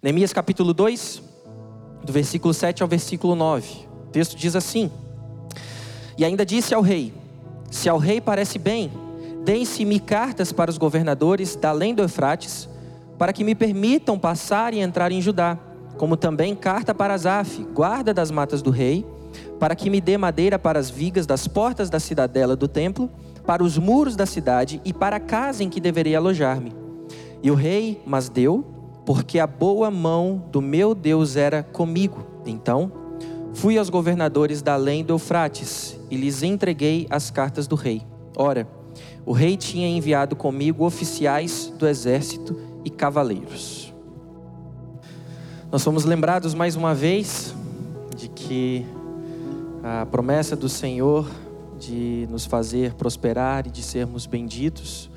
Neemias capítulo 2, do versículo 7 ao versículo 9. O texto diz assim: E ainda disse ao rei: Se ao rei parece bem, deem-se-me cartas para os governadores da além do Eufrates, para que me permitam passar e entrar em Judá, como também carta para Asaf, guarda das matas do rei, para que me dê madeira para as vigas das portas da cidadela do templo, para os muros da cidade e para a casa em que deveria alojar-me. E o rei mas deu, porque a boa mão do meu Deus era comigo. Então, Fui aos governadores da além do Eufrates e lhes entreguei as cartas do rei. Ora, o rei tinha enviado comigo oficiais do exército e cavaleiros. Nós fomos lembrados mais uma vez de que a promessa do Senhor de nos fazer prosperar e de sermos benditos,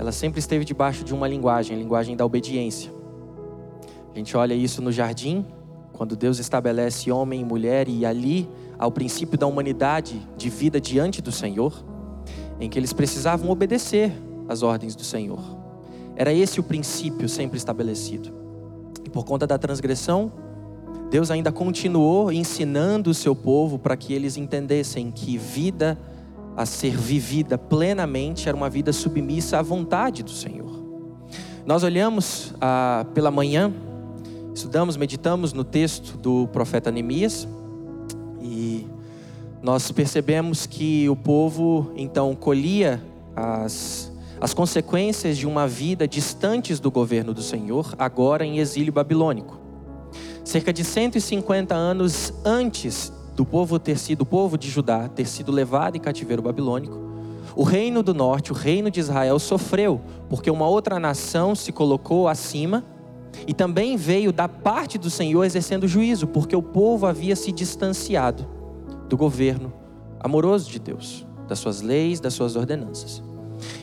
ela sempre esteve debaixo de uma linguagem, a linguagem da obediência. A gente olha isso no jardim, quando Deus estabelece homem e mulher e ali ao princípio da humanidade de vida diante do Senhor, em que eles precisavam obedecer às ordens do Senhor. Era esse o princípio sempre estabelecido. E por conta da transgressão, Deus ainda continuou ensinando o seu povo para que eles entendessem que vida a ser vivida plenamente era uma vida submissa à vontade do Senhor. Nós olhamos ah, pela manhã Estudamos, meditamos no texto do profeta Neemias e nós percebemos que o povo então colhia as, as consequências de uma vida distantes do governo do Senhor, agora em exílio babilônico. Cerca de 150 anos antes do povo ter sido, o povo de Judá ter sido levado em cativeiro babilônico, o reino do norte, o reino de Israel, sofreu, porque uma outra nação se colocou acima e também veio da parte do Senhor exercendo juízo, porque o povo havia se distanciado do governo amoroso de Deus, das suas leis, das suas ordenanças.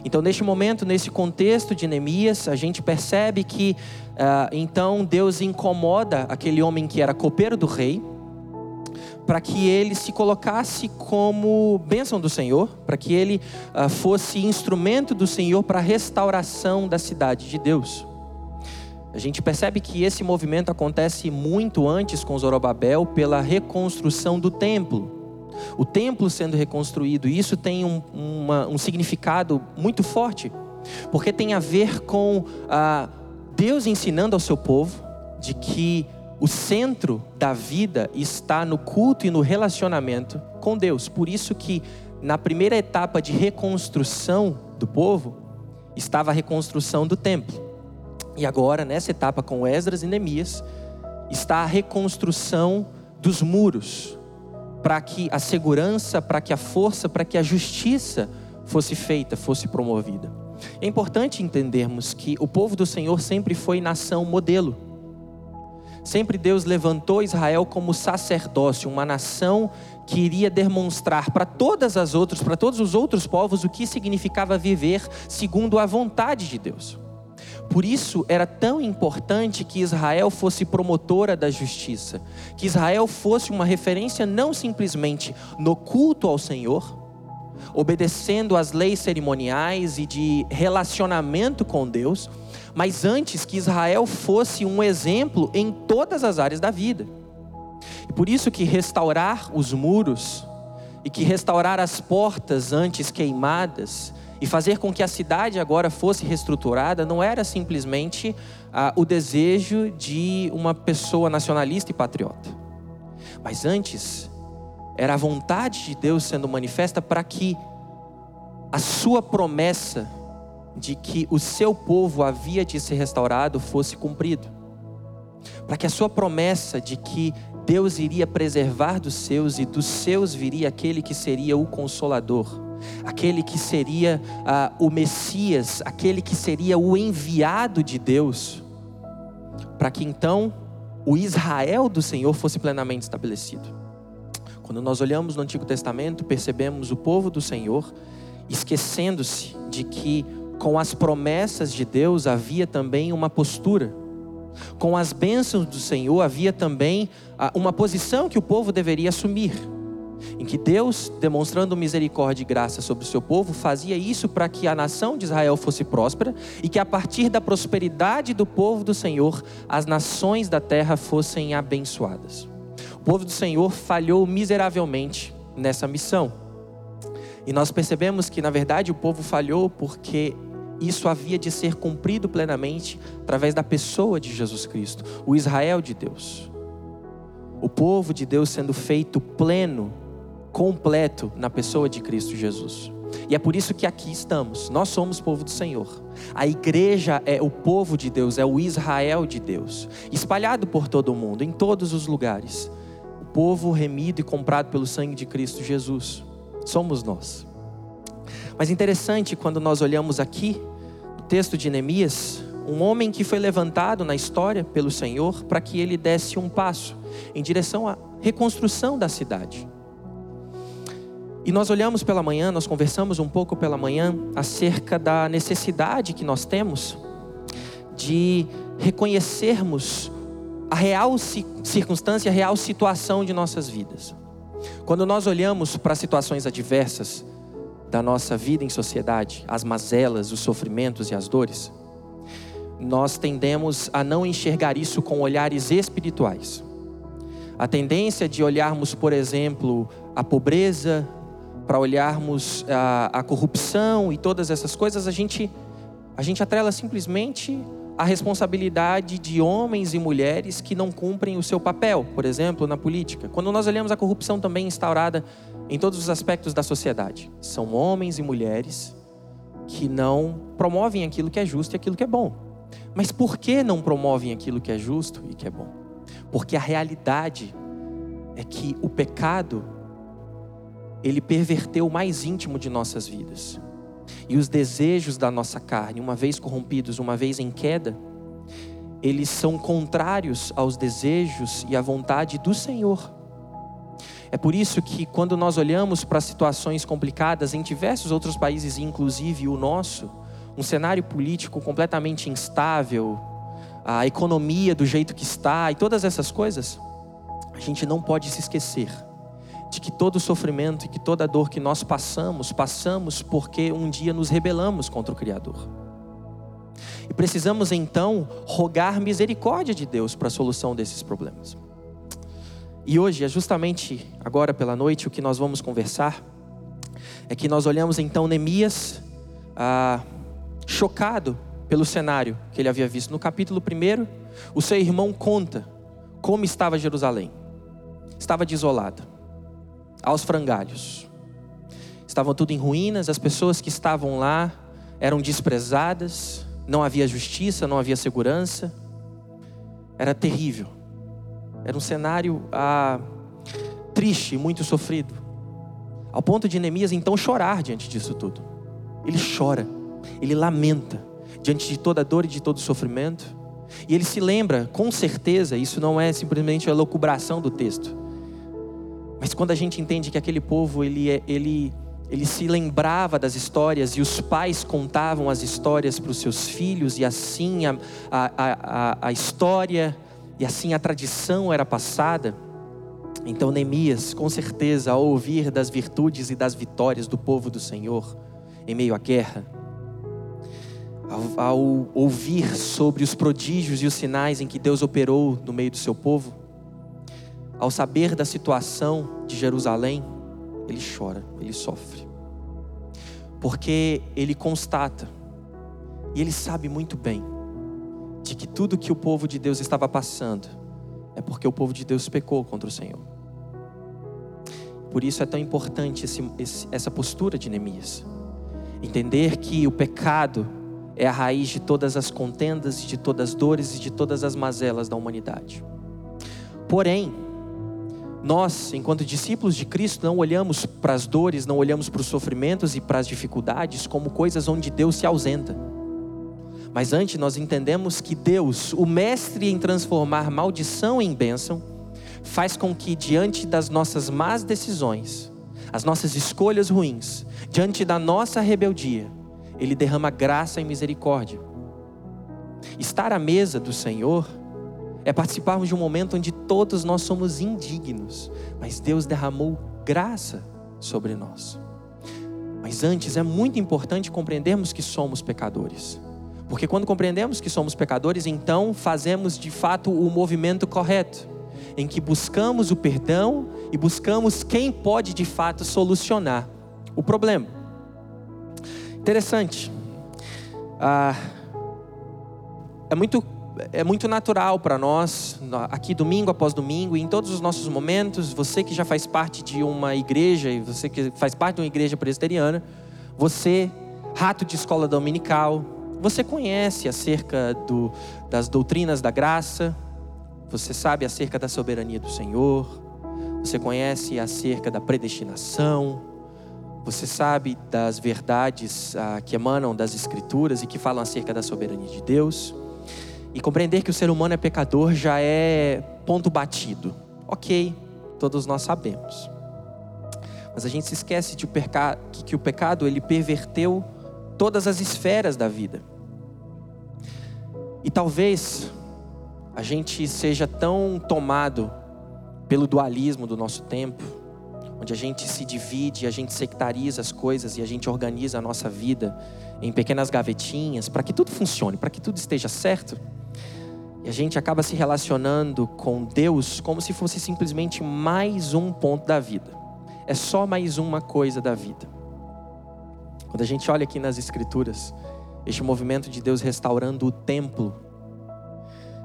Então, neste momento, nesse contexto de Neemias, a gente percebe que uh, então Deus incomoda aquele homem que era copeiro do rei, para que ele se colocasse como bênção do Senhor, para que ele uh, fosse instrumento do Senhor para a restauração da cidade de Deus. A gente percebe que esse movimento acontece muito antes com Zorobabel pela reconstrução do templo. O templo sendo reconstruído, isso tem um, uma, um significado muito forte, porque tem a ver com ah, Deus ensinando ao seu povo de que o centro da vida está no culto e no relacionamento com Deus. Por isso que na primeira etapa de reconstrução do povo estava a reconstrução do templo. E agora, nessa etapa com Esdras e Neemias, está a reconstrução dos muros, para que a segurança, para que a força, para que a justiça fosse feita, fosse promovida. É importante entendermos que o povo do Senhor sempre foi nação modelo. Sempre Deus levantou Israel como sacerdócio, uma nação que iria demonstrar para todas as outras, para todos os outros povos o que significava viver segundo a vontade de Deus. Por isso era tão importante que Israel fosse promotora da justiça, que Israel fosse uma referência não simplesmente no culto ao Senhor, obedecendo às leis cerimoniais e de relacionamento com Deus, mas antes que Israel fosse um exemplo em todas as áreas da vida. E por isso que restaurar os muros e que restaurar as portas antes queimadas e fazer com que a cidade agora fosse reestruturada não era simplesmente ah, o desejo de uma pessoa nacionalista e patriota, mas antes era a vontade de Deus sendo manifesta para que a sua promessa de que o seu povo havia de ser restaurado fosse cumprido. Para que a sua promessa de que Deus iria preservar dos seus e dos seus viria aquele que seria o consolador aquele que seria ah, o Messias, aquele que seria o enviado de Deus, para que então o Israel do Senhor fosse plenamente estabelecido. Quando nós olhamos no Antigo Testamento, percebemos o povo do Senhor esquecendo-se de que com as promessas de Deus havia também uma postura. Com as bênçãos do Senhor havia também ah, uma posição que o povo deveria assumir. em que Deus, demonstrando misericórdia e graça sobre o seu povo, fazia isso para que a nação de Israel fosse próspera e que a partir da prosperidade do povo do Senhor, as nações da terra fossem abençoadas. O povo do Senhor falhou miseravelmente nessa missão. E nós percebemos que, na verdade, o povo falhou porque isso havia de ser cumprido plenamente através da pessoa de Jesus Cristo, o Israel de Deus. O povo de Deus sendo feito pleno completo na pessoa de Cristo Jesus. E é por isso que aqui estamos. Nós somos povo do Senhor. A igreja é o povo de Deus, é o Israel de Deus, espalhado por todo o mundo, em todos os lugares. O povo remido e comprado pelo sangue de Cristo Jesus. Somos nós. Mas interessante quando nós olhamos aqui no texto de Neemias, um homem que foi levantado na história pelo Senhor para que ele desse um passo em direção à reconstrução da cidade. E nós olhamos pela manhã, nós conversamos um pouco pela manhã acerca da necessidade que nós temos de reconhecermos a real circunstância, a real situação de nossas vidas. Quando nós olhamos para situações adversas da nossa vida em sociedade, as mazelas, os sofrimentos e as dores, nós tendemos a não enxergar isso com olhares espirituais. A tendência de olharmos, por exemplo, a pobreza, para olharmos a, a, corrupção e todas essas coisas, a gente, a gente atrela simplesmente a responsabilidade de homens e mulheres que não cumprem o seu papel, por exemplo, na política. Quando nós olhamos a corrupção também instaurada em todos os aspectos da sociedade, são homens e mulheres que não promovem aquilo que é justo e aquilo que é bom. Mas por que não promovem aquilo que é justo e que é bom? Porque a realidade é que o pecado ele perverteu o mais íntimo de nossas vidas. E os desejos da nossa carne, uma vez corrompidos, uma vez em queda, eles são contrários aos desejos e à vontade do Senhor. É por isso que quando nós olhamos para situações complicadas em diversos outros países, inclusive o nosso, um cenário político completamente instável, a economia do jeito que está e todas essas coisas, a gente não pode se esquecer de que todo sofrimento e que toda dor que nós passamos, passamos porque um dia nos rebelamos contra o Criador. E precisamos então rogar misericórdia de Deus para a solução desses problemas. E hoje, é justamente agora pela noite, o que nós vamos conversar é que nós olhamos então Neemias ah, chocado pelo cenário que ele havia visto. No capítulo 1, o seu irmão conta como estava Jerusalém. Estava desolada aos frangalhos. Estavam tudo em ruínas, as pessoas que estavam lá eram desprezadas, não havia justiça, não havia segurança. Era terrível. Era um cenário ah, triste, muito sofrido. Ao ponto de Neemias então chorar diante disso tudo. Ele chora, ele lamenta diante de toda a dor e de todo sofrimento. E ele se lembra, com certeza, isso não é simplesmente a locubração do texto mas quando a gente entende que aquele povo ele, é, ele, ele se lembrava das histórias e os pais contavam as histórias para os seus filhos, e assim a, a, a, a história e assim a tradição era passada. Então, Neemias, com certeza, ao ouvir das virtudes e das vitórias do povo do Senhor em meio à guerra, ao, ao ouvir sobre os prodígios e os sinais em que Deus operou no meio do seu povo, ao saber da situação de Jerusalém, ele chora, ele sofre. Porque ele constata, e ele sabe muito bem, de que tudo que o povo de Deus estava passando é porque o povo de Deus pecou contra o Senhor. Por isso é tão importante esse, esse, essa postura de Neemias. Entender que o pecado é a raiz de todas as contendas, de todas as dores e de todas as mazelas da humanidade. Porém, nós, enquanto discípulos de Cristo, não olhamos para as dores, não olhamos para os sofrimentos e para as dificuldades como coisas onde Deus se ausenta. Mas antes nós entendemos que Deus, o mestre em transformar maldição em bênção, faz com que diante das nossas más decisões, as nossas escolhas ruins, diante da nossa rebeldia, Ele derrama graça e misericórdia. Estar à mesa do Senhor é participarmos de um momento onde todos nós somos indignos, mas Deus derramou graça sobre nós. Mas antes é muito importante compreendermos que somos pecadores. Porque quando compreendemos que somos pecadores, então fazemos de fato o movimento correto, em que buscamos o perdão e buscamos quem pode de fato solucionar o problema. Interessante. Ah, é muito é muito natural para nós, aqui domingo após domingo, e em todos os nossos momentos, você que já faz parte de uma igreja, e você que faz parte de uma igreja presbiteriana, você, rato de escola dominical, você conhece acerca do, das doutrinas da graça, você sabe acerca da soberania do Senhor, você conhece acerca da predestinação, você sabe das verdades ah, que emanam das Escrituras e que falam acerca da soberania de Deus. E compreender que o ser humano é pecador já é ponto batido. Ok, todos nós sabemos. Mas a gente se esquece de que o pecado ele perverteu todas as esferas da vida. E talvez a gente seja tão tomado pelo dualismo do nosso tempo, onde a gente se divide, a gente sectariza as coisas e a gente organiza a nossa vida em pequenas gavetinhas para que tudo funcione, para que tudo esteja certo. E a gente acaba se relacionando com Deus como se fosse simplesmente mais um ponto da vida. É só mais uma coisa da vida. Quando a gente olha aqui nas Escrituras, este movimento de Deus restaurando o templo,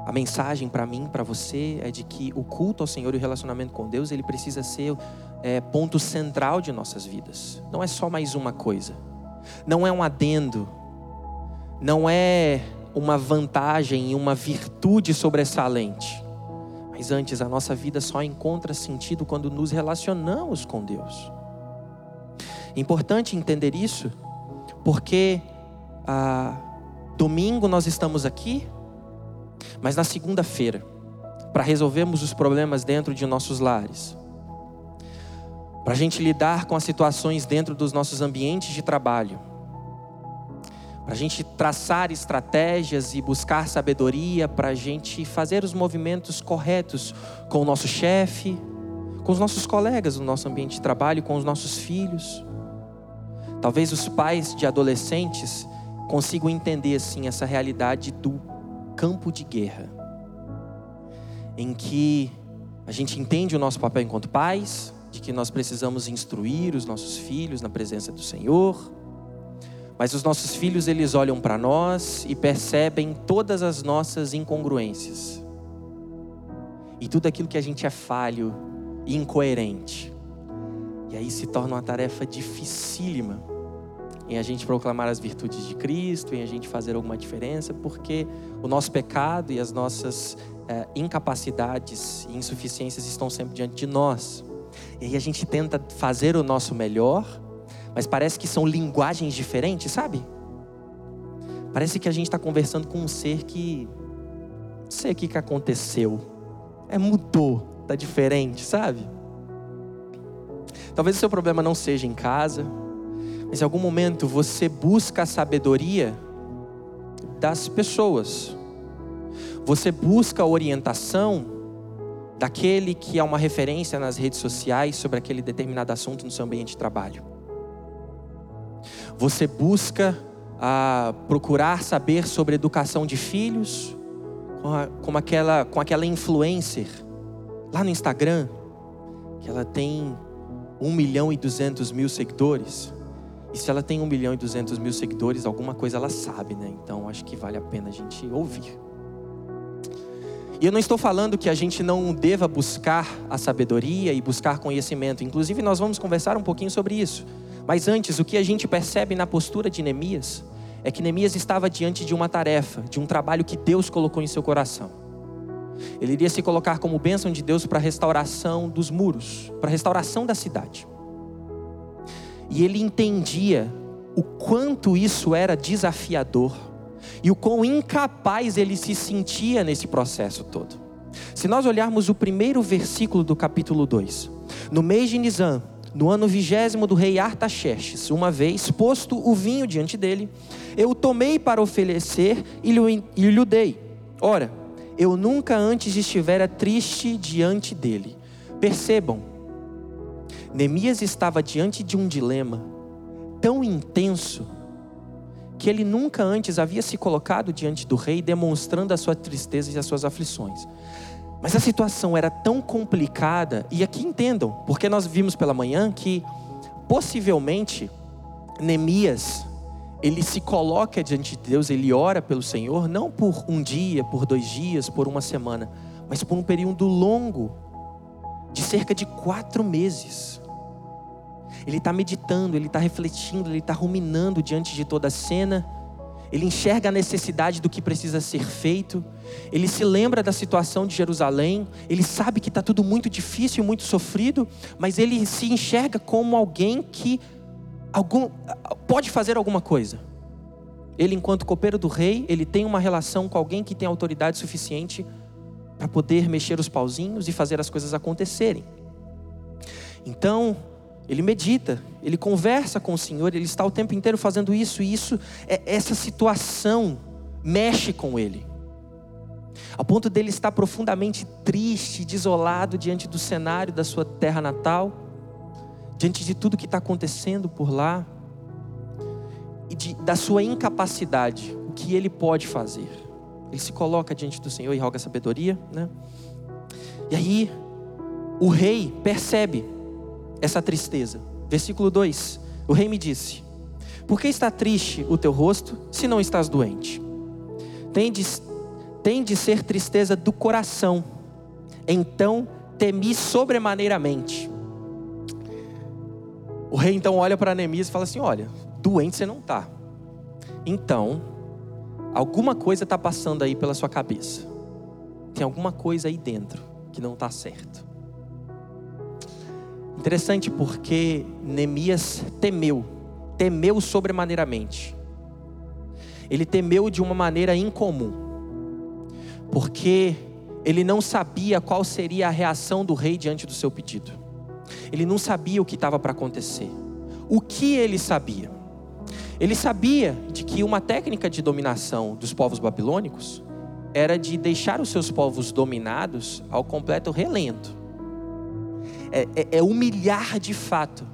a mensagem para mim, para você, é de que o culto ao Senhor e o relacionamento com Deus, ele precisa ser é, ponto central de nossas vidas. Não é só mais uma coisa. Não é um adendo. Não é uma vantagem e uma virtude sobressalente. Mas antes, a nossa vida só encontra sentido quando nos relacionamos com Deus. Importante entender isso, porque ah, domingo nós estamos aqui, mas na segunda-feira, para resolvermos os problemas dentro de nossos lares, para a gente lidar com as situações dentro dos nossos ambientes de trabalho, para a gente traçar estratégias e buscar sabedoria, para a gente fazer os movimentos corretos com o nosso chefe, com os nossos colegas no nosso ambiente de trabalho, com os nossos filhos. Talvez os pais de adolescentes consigam entender assim essa realidade do campo de guerra, em que a gente entende o nosso papel enquanto pais, de que nós precisamos instruir os nossos filhos na presença do Senhor, mas os nossos filhos eles olham para nós e percebem todas as nossas incongruências e tudo aquilo que a gente é falho e incoerente. E aí se torna uma tarefa dificílima em a gente proclamar as virtudes de Cristo, em a gente fazer alguma diferença, porque o nosso pecado e as nossas é, incapacidades e insuficiências estão sempre diante de nós. E aí a gente tenta fazer o nosso melhor, mas parece que são linguagens diferentes, sabe? Parece que a gente está conversando com um ser que não sei o que, que aconteceu, é mudou, está diferente, sabe? Talvez o seu problema não seja em casa, mas em algum momento você busca a sabedoria das pessoas. Você busca a orientação daquele que é uma referência nas redes sociais sobre aquele determinado assunto no seu ambiente de trabalho. Você busca a procurar saber sobre educação de filhos, com, a, com, aquela, com aquela influencer lá no Instagram, que ela tem 1 milhão e 200 mil seguidores. E se ela tem 1 milhão e 200 mil seguidores, alguma coisa ela sabe, né? Então acho que vale a pena a gente ouvir. E eu não estou falando que a gente não deva buscar a sabedoria e buscar conhecimento. Inclusive, nós vamos conversar um pouquinho sobre isso. Mas antes, o que a gente percebe na postura de Neemias é que Neemias estava diante de uma tarefa, de um trabalho que Deus colocou em seu coração. Ele iria se colocar como bênção de Deus para a restauração dos muros, para a restauração da cidade. E ele entendia o quanto isso era desafiador e o quão incapaz ele se sentia nesse processo todo. Se nós olharmos o primeiro versículo do capítulo 2, no mês de Nisan, no ano vigésimo do rei Artaxerxes, uma vez posto o vinho diante dele, eu o tomei para oferecer e lhe, e lhe dei. Ora, eu nunca antes estivera triste diante dele. Percebam, Neemias estava diante de um dilema tão intenso que ele nunca antes havia se colocado diante do rei demonstrando a sua tristeza e as suas aflições. Mas a situação era tão complicada, e aqui entendam, porque nós vimos pela manhã que possivelmente Neemias ele se coloca diante de Deus, ele ora pelo Senhor, não por um dia, por dois dias, por uma semana, mas por um período longo, de cerca de quatro meses. Ele está meditando, ele está refletindo, ele está ruminando diante de toda a cena. Ele enxerga a necessidade do que precisa ser feito. Ele se lembra da situação de Jerusalém. Ele sabe que está tudo muito difícil, muito sofrido, mas ele se enxerga como alguém que algum, pode fazer alguma coisa. Ele, enquanto copeiro do rei, ele tem uma relação com alguém que tem autoridade suficiente para poder mexer os pauzinhos e fazer as coisas acontecerem. Então, ele medita, ele conversa com o Senhor, ele está o tempo inteiro fazendo isso, e isso, é, essa situação mexe com ele. Ao ponto dele estar profundamente triste, desolado diante do cenário da sua terra natal, diante de tudo que está acontecendo por lá, e de, da sua incapacidade, o que ele pode fazer. Ele se coloca diante do Senhor e roga sabedoria, né? E aí, o rei percebe essa tristeza. Versículo 2: O rei me disse: Por que está triste o teu rosto, se não estás doente? Tem de, tem de ser tristeza do coração. Então temi sobremaneiramente. O rei então olha para Neemias e fala assim: Olha, doente você não está. Então, alguma coisa está passando aí pela sua cabeça. Tem alguma coisa aí dentro que não está certo. Interessante porque Neemias temeu, temeu sobremaneiramente. Ele temeu de uma maneira incomum, porque ele não sabia qual seria a reação do rei diante do seu pedido. Ele não sabia o que estava para acontecer. O que ele sabia? Ele sabia de que uma técnica de dominação dos povos babilônicos era de deixar os seus povos dominados ao completo relento é, é, é humilhar de fato,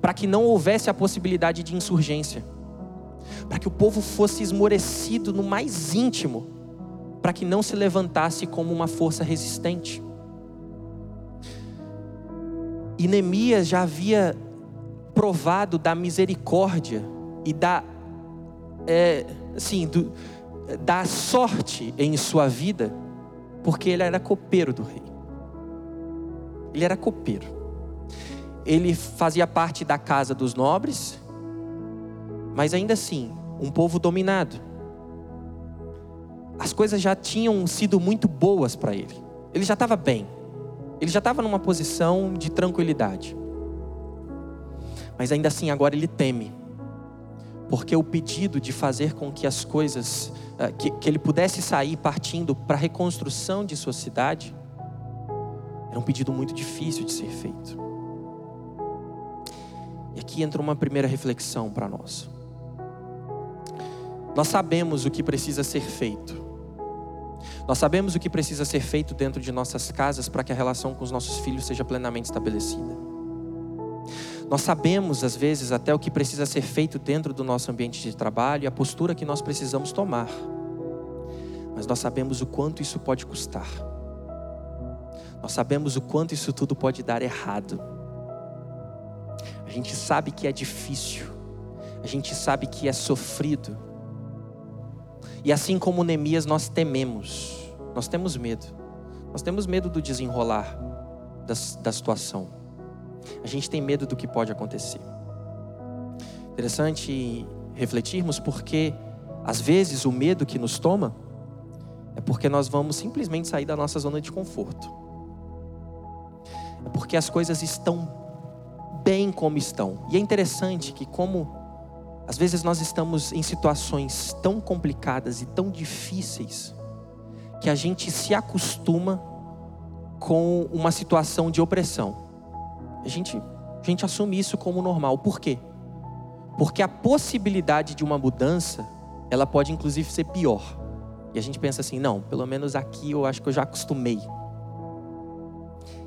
para que não houvesse a possibilidade de insurgência, para que o povo fosse esmorecido no mais íntimo, para que não se levantasse como uma força resistente. E Neemias já havia provado da misericórdia e da, é, assim, do, da sorte em sua vida, porque ele era copeiro do rei. Ele era copeiro. Ele fazia parte da casa dos nobres, mas ainda assim, um povo dominado. As coisas já tinham sido muito boas para ele. Ele já estava bem. Ele já estava numa posição de tranquilidade. Mas ainda assim, agora ele teme. Porque o pedido de fazer com que as coisas, eh, que, que ele pudesse sair partindo para a reconstrução de sua cidade, era um pedido muito difícil de ser feito. E aqui entra uma primeira reflexão para nós. Nós sabemos o que precisa ser feito. Nós sabemos o que precisa ser feito dentro de nossas casas para que a relação com os nossos filhos seja plenamente estabelecida. Nós sabemos, às vezes, até o que precisa ser feito dentro do nosso ambiente de trabalho e a postura que nós precisamos tomar. Mas nós sabemos o quanto isso pode custar. Nós sabemos o quanto isso tudo pode dar errado. A gente sabe que é difícil. A gente sabe que é sofrido. E assim como Neemias, nós tememos. Nós temos medo. Nós temos medo do desenrolar da, da situação. A gente tem medo do que pode acontecer. Interessante refletirmos porque, às vezes, o medo que nos toma é porque nós vamos simplesmente sair da nossa zona de conforto. Porque as coisas estão bem como estão. E é interessante que, como às vezes nós estamos em situações tão complicadas e tão difíceis, que a gente se acostuma com uma situação de opressão. A gente, a gente assume isso como normal. Por quê? Porque a possibilidade de uma mudança, ela pode inclusive ser pior. E a gente pensa assim: não, pelo menos aqui eu acho que eu já acostumei.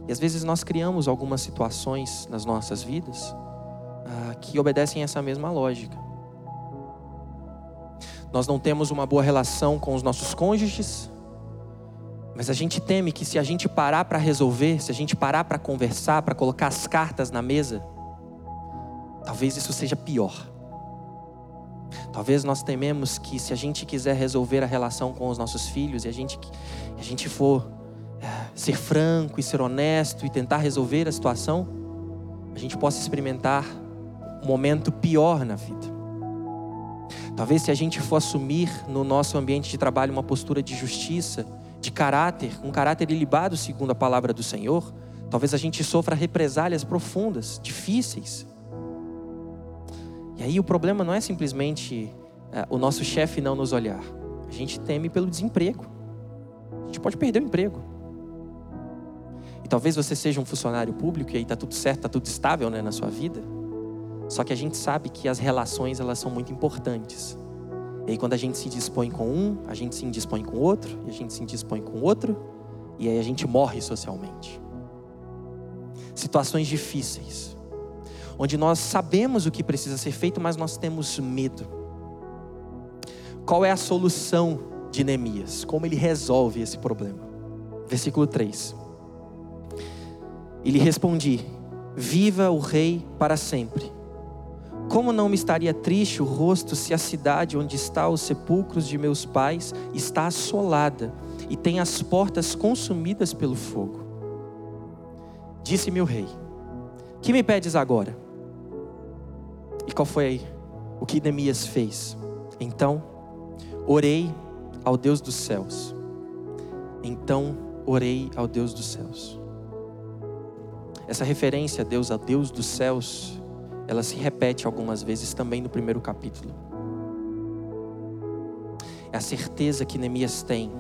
E às vezes nós criamos algumas situações nas nossas vidas ah, que obedecem essa mesma lógica. Nós não temos uma boa relação com os nossos cônjuges, mas a gente teme que se a gente parar para resolver, se a gente parar para conversar, para colocar as cartas na mesa, talvez isso seja pior. Talvez nós tememos que se a gente quiser resolver a relação com os nossos filhos e a gente, a gente for ser franco e ser honesto e tentar resolver a situação, a gente possa experimentar um momento pior na vida. Talvez se a gente for assumir no nosso ambiente de trabalho uma postura de justiça, de caráter, um caráter ilibado segundo a palavra do Senhor, talvez a gente sofra represálias profundas, difíceis. E aí o problema não é simplesmente é, o nosso chefe não nos olhar. A gente teme pelo desemprego. A gente pode perder o emprego. E talvez você seja um funcionário público e aí está tudo certo, está tudo estável né, na sua vida. Só que a gente sabe que as relações elas são muito importantes. E aí quando a gente se dispõe com um, a gente se indispõe com outro, e a gente se indispõe com outro, e aí a gente morre socialmente. Situações difíceis, onde nós sabemos o que precisa ser feito, mas nós temos medo. Qual é a solução de Neemias? Como ele resolve esse problema? Versículo 3. E lhe respondi: Viva o rei para sempre. Como não me estaria triste o rosto se a cidade onde está os sepulcros de meus pais está assolada e tem as portas consumidas pelo fogo? Disse-me o rei: Que me pedes agora? E qual foi o que Neemias fez? Então, orei ao Deus dos céus. Então, orei ao Deus dos céus. Essa referência a Deus, a Deus dos céus, ela se repete algumas vezes também no primeiro capítulo. É a certeza que Neemias tem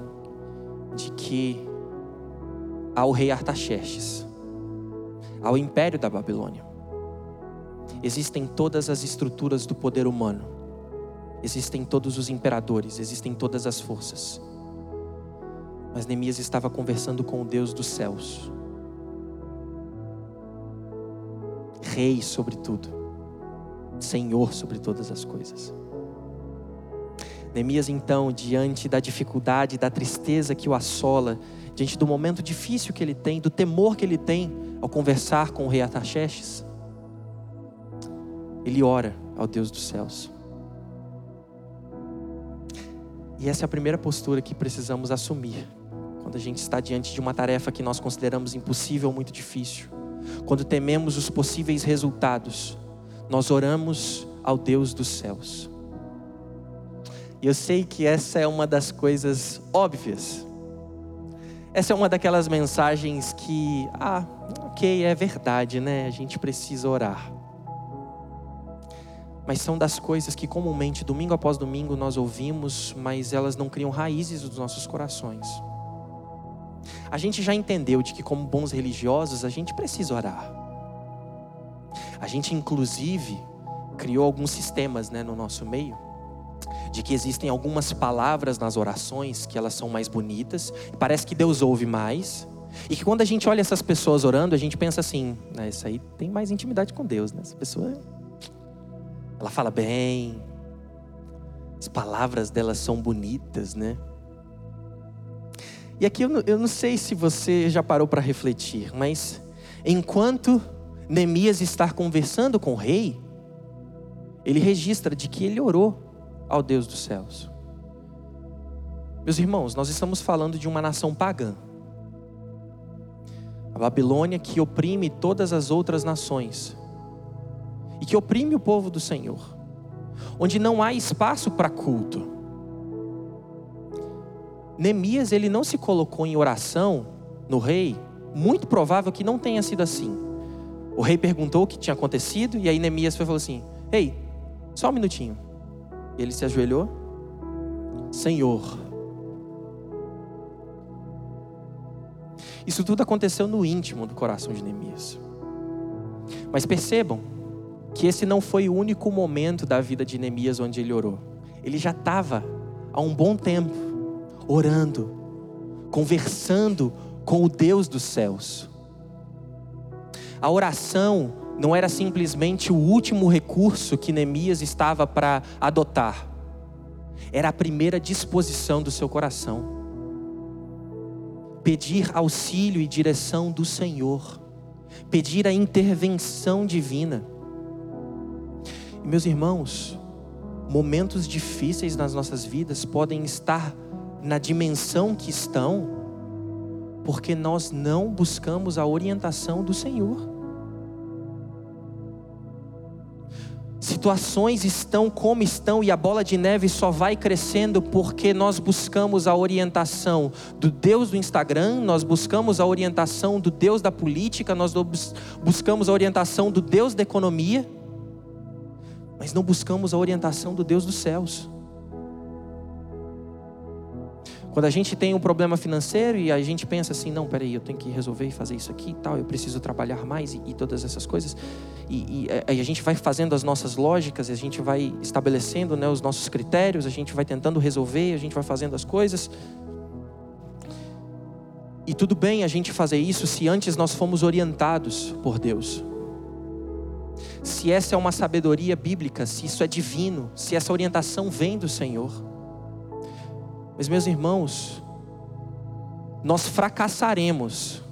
de que ao rei Artaxerxes, ao império da Babilônia, existem todas as estruturas do poder humano, existem todos os imperadores, existem todas as forças. Mas Neemias estava conversando com o Deus dos céus, Rei sobre tudo, Senhor sobre todas as coisas. Neemias, então, diante da dificuldade, da tristeza que o assola, diante do momento difícil que ele tem, do temor que ele tem ao conversar com o rei Ataxerxes, ele ora ao Deus dos céus. E essa é a primeira postura que precisamos assumir quando a gente está diante de uma tarefa que nós consideramos impossível ou muito difícil quando tememos os possíveis resultados, nós oramos ao Deus dos céus. E eu sei que essa é uma das coisas óbvias. Essa é uma daquelas mensagens que, ah, ok, é verdade, né? A gente precisa orar. Mas são das coisas que comumente, domingo após domingo, nós ouvimos, mas elas não criam raízes nos nossos corações. A gente já entendeu de que, como bons religiosos, a gente precisa orar. A gente, inclusive, criou alguns sistemas né, no nosso meio, de que existem algumas palavras nas orações que elas são mais bonitas, parece que Deus ouve mais, e que quando a gente olha essas pessoas orando, a gente pensa assim: né, isso aí tem mais intimidade com Deus, né? Essa pessoa, ela fala bem, as palavras delas são bonitas, né? E aqui eu não, eu não sei se você já parou para refletir, mas enquanto Neemias está conversando com o rei, ele registra de que ele orou ao Deus dos céus. Meus irmãos, nós estamos falando de uma nação pagã. A Babilônia que oprime todas as outras nações e que oprime o povo do Senhor, onde não há espaço para culto Neemias ele não se colocou em oração no rei, muito provável que não tenha sido assim. O rei perguntou o que tinha acontecido e aí Neemias falou assim: "Ei, só um minutinho". Ele se ajoelhou. Senhor, Isso tudo aconteceu no íntimo do coração de Neemias. Mas percebam que esse não foi o único momento da vida de Neemias onde ele orou. Ele já estava há um bom tempo orando, conversando com o Deus dos céus. a oração não era simplesmente o último recurso que Neemias estava para adotar, era a primeira disposição do seu coração. Pedir auxílio e direção do Senhor, pedir a intervenção divina. E meus irmãos, momentos difíceis nas nossas vidas podem estar na dimensão que estão, porque nós não buscamos a orientação do Senhor. Situações estão como estão e a bola de neve só vai crescendo porque nós buscamos a orientação do Deus do Instagram, nós buscamos a orientação do Deus da política, nós buscamos a orientação do Deus da economia, mas não buscamos a orientação do Deus dos céus. Quando a gente tem um problema financeiro e a gente pensa assim, não, peraí, eu tenho que resolver e fazer isso aqui e tal, eu preciso trabalhar mais e, e todas essas coisas. E, e, e, a gente vai fazendo as nossas lógicas, a gente vai estabelecendo né, os nossos critérios, a gente vai tentando resolver, a gente vai fazendo as coisas. E tudo bem a gente fazer isso se antes nós fomos orientados por Deus. Se essa é uma sabedoria bíblica, se isso é divino, se essa orientação vem do Senhor. Mas, meus irmãos, nós fracassaremos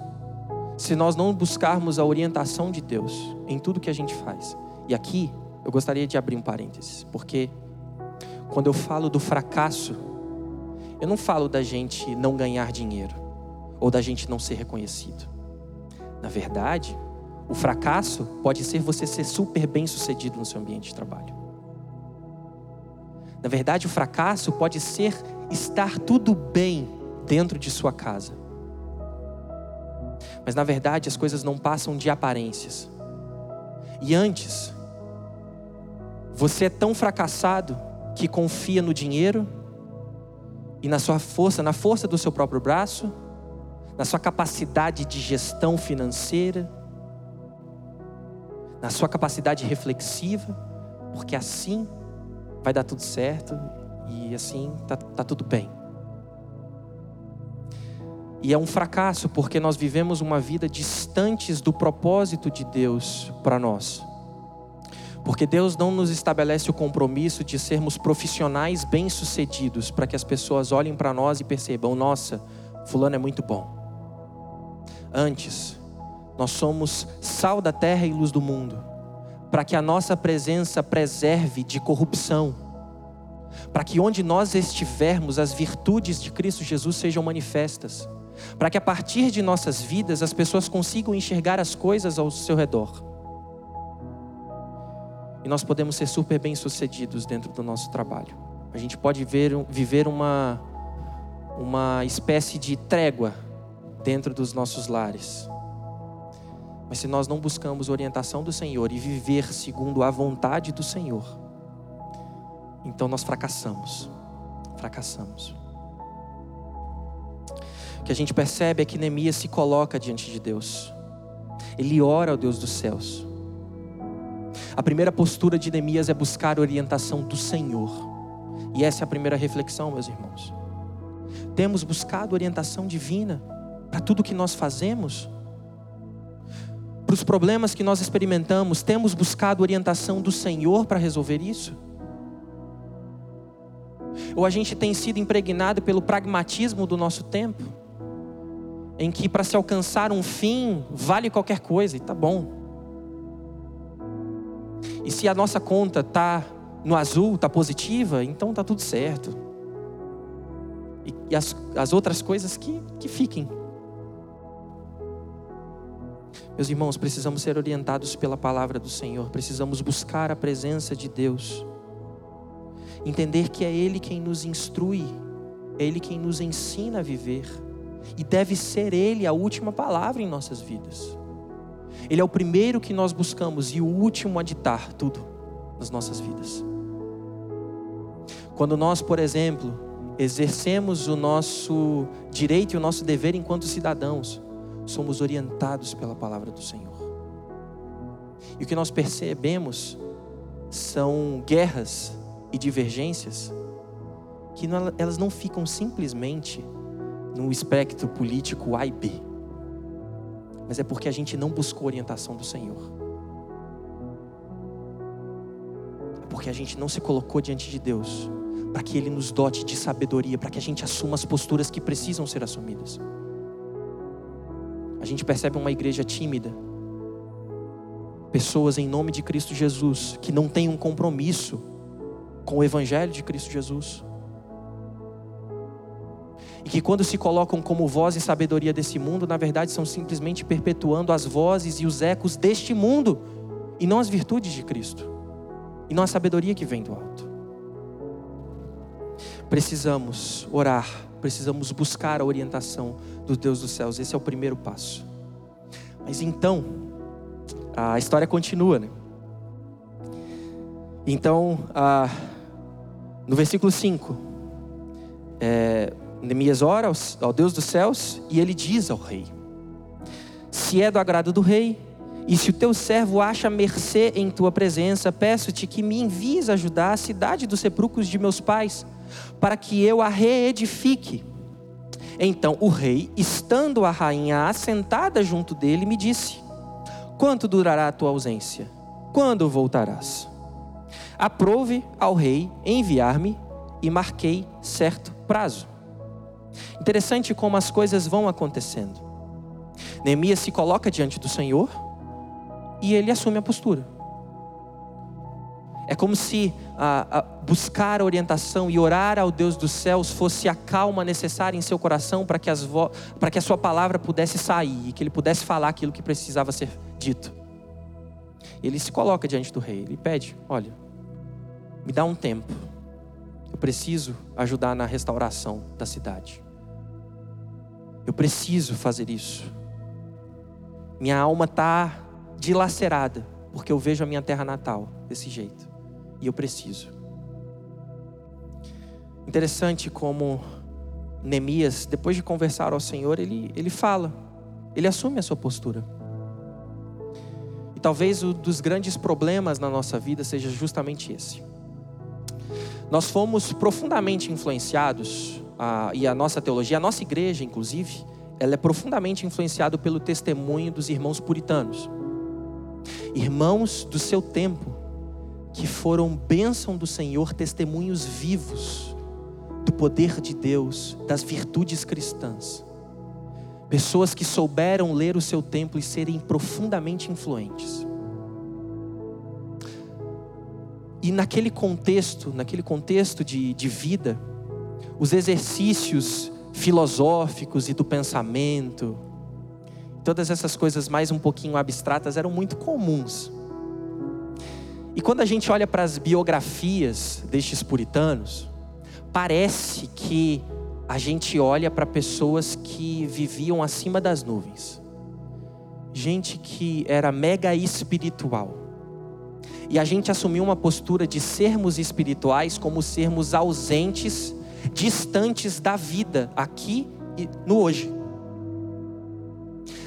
se nós não buscarmos a orientação de Deus em tudo que a gente faz. E aqui eu gostaria de abrir um parênteses, porque quando eu falo do fracasso, eu não falo da gente não ganhar dinheiro ou da gente não ser reconhecido. Na verdade, o fracasso pode ser você ser super bem sucedido no seu ambiente de trabalho. Na verdade, o fracasso pode ser estar tudo bem dentro de sua casa. Mas na verdade, as coisas não passam de aparências. E antes, você é tão fracassado que confia no dinheiro e na sua força, na força do seu próprio braço, na sua capacidade de gestão financeira, na sua capacidade reflexiva, porque assim vai dar tudo certo e assim tá, tá tudo bem. E é um fracasso porque nós vivemos uma vida distantes do propósito de Deus para nós. Porque Deus não nos estabelece o compromisso de sermos profissionais bem-sucedidos para que as pessoas olhem para nós e percebam: nossa, Fulano é muito bom. Antes, nós somos sal da terra e luz do mundo para que a nossa presença preserve de corrupção, para que onde nós estivermos, as virtudes de Cristo Jesus sejam manifestas, para que a partir de nossas vidas as pessoas consigam enxergar as coisas ao seu redor. E nós podemos ser super bem-sucedidos dentro do nosso trabalho. A gente pode ver, viver uma, uma espécie de trégua dentro dos nossos lares. Mas se nós não buscamos orientação do Senhor e viver segundo a vontade do Senhor, então nós fracassamos. Fracassamos. O que a gente percebe é que Neemias se coloca diante de Deus. Ele ora ao Deus dos céus. A primeira postura de Neemias é buscar a orientação do Senhor. E essa é a primeira reflexão, meus irmãos. Temos buscado orientação divina para tudo que nós fazemos? para os problemas que nós experimentamos, temos buscado orientação do Senhor para resolver isso? Ou a gente tem sido impregnado pelo pragmatismo do nosso tempo, em que para se alcançar um fim vale qualquer coisa e tá bom. E se a nossa conta tá no azul, tá positiva, então tá tudo certo. E, e as, as outras coisas que, que fiquem. Meus irmãos, precisamos ser orientados pela palavra do Senhor, precisamos buscar a presença de Deus, entender que é Ele quem nos instrui, é Ele quem nos ensina a viver, e deve ser Ele a última palavra em nossas vidas. Ele é o primeiro que nós buscamos e o último a ditar tudo nas nossas vidas. Quando nós, por exemplo, exercemos o nosso direito e o nosso dever enquanto cidadãos, somos orientados pela palavra do Senhor. E o que nós percebemos são guerras e divergências que não, elas não ficam simplesmente no espectro político A e B. mas é porque a gente não buscou orientação do Senhor. É porque a gente não se colocou diante de Deus para que Ele nos dote de sabedoria, para que a gente assuma as posturas que precisam ser assumidas. A gente percebe uma igreja tímida, pessoas em nome de Cristo Jesus que não têm um compromisso com o Evangelho de Cristo Jesus. E que quando se colocam como voz e sabedoria desse mundo, na verdade são simplesmente perpetuando as vozes e os ecos deste mundo, e não as virtudes de Cristo, e não a sabedoria que vem do alto. Precisamos orar, precisamos buscar a orientação do Deus dos céus, esse é o primeiro passo. Mas então, a história continua, né? Então, ah, no versículo 5, é, Neemias ora ao, ao Deus dos céus e ele diz ao rei: Se é do agrado do rei, e se o teu servo acha mercê em tua presença, peço-te que me envies ajudar a cidade dos sepulcros de meus pais, para que eu a reedifique. Então o rei, estando a rainha assentada junto dele, me disse: Quanto durará a tua ausência? Quando voltarás? Aprove ao rei enviar-me e marquei certo prazo. Interessante como as coisas vão acontecendo. Neemias se coloca diante do Senhor e ele assume a postura. É como se buscar orientação e orar ao Deus dos céus fosse a calma necessária em seu coração para que, que a sua palavra pudesse sair e que ele pudesse falar aquilo que precisava ser dito. Ele se coloca diante do rei, ele pede: Olha, me dá um tempo, eu preciso ajudar na restauração da cidade. Eu preciso fazer isso. Minha alma está dilacerada, porque eu vejo a minha terra natal desse jeito. E eu preciso. Interessante como Neemias, depois de conversar ao Senhor, ele, ele fala, ele assume a sua postura. E talvez um dos grandes problemas na nossa vida seja justamente esse. Nós fomos profundamente influenciados a, e a nossa teologia, a nossa igreja, inclusive, ela é profundamente influenciada pelo testemunho dos irmãos puritanos. Irmãos do seu tempo, que foram bênção do Senhor, testemunhos vivos do poder de Deus, das virtudes cristãs. Pessoas que souberam ler o seu templo e serem profundamente influentes. E naquele contexto, naquele contexto de, de vida, os exercícios filosóficos e do pensamento, todas essas coisas mais um pouquinho abstratas eram muito comuns. E quando a gente olha para as biografias destes puritanos, parece que a gente olha para pessoas que viviam acima das nuvens. Gente que era mega espiritual. E a gente assumiu uma postura de sermos espirituais como sermos ausentes distantes da vida aqui e no hoje.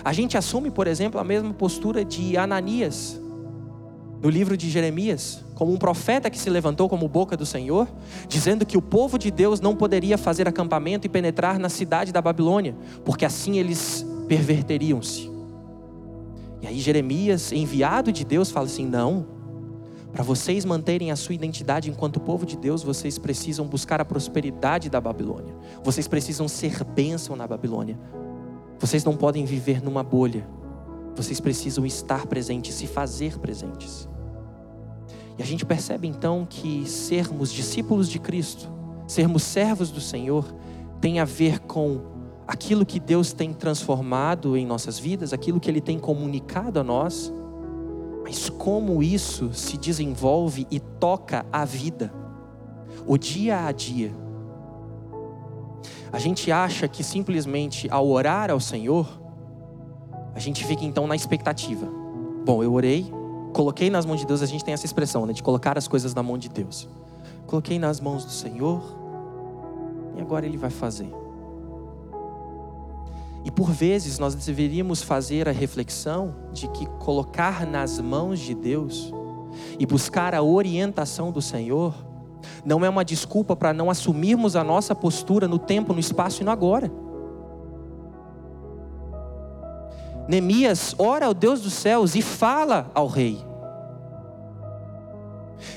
A gente assume, por exemplo, a mesma postura de Ananias, no livro de Jeremias, como um profeta que se levantou como boca do Senhor, dizendo que o povo de Deus não poderia fazer acampamento e penetrar na cidade da Babilônia, porque assim eles perverteriam-se. E aí Jeremias, enviado de Deus, fala assim: não, para vocês manterem a sua identidade enquanto povo de Deus, vocês precisam buscar a prosperidade da Babilônia. Vocês precisam ser bênção na Babilônia. Vocês não podem viver numa bolha. Vocês precisam estar presentes, se fazer presentes. E a gente percebe então que sermos discípulos de Cristo, sermos servos do Senhor, tem a ver com aquilo que Deus tem transformado em nossas vidas, aquilo que Ele tem comunicado a nós mas como isso se desenvolve e toca a vida, o dia a dia. A gente acha que simplesmente ao orar ao Senhor, a gente fica então na expectativa. Bom, eu orei, coloquei nas mãos de Deus, a gente tem essa expressão, né, de colocar as coisas na mão de Deus. Coloquei nas mãos do Senhor, e agora Ele vai fazer. E por vezes nós deveríamos fazer a reflexão de que colocar nas mãos de Deus e buscar a orientação do Senhor não é uma desculpa para não assumirmos a nossa postura no tempo, no espaço e no agora. Neemias ora ao Deus dos céus e fala ao rei.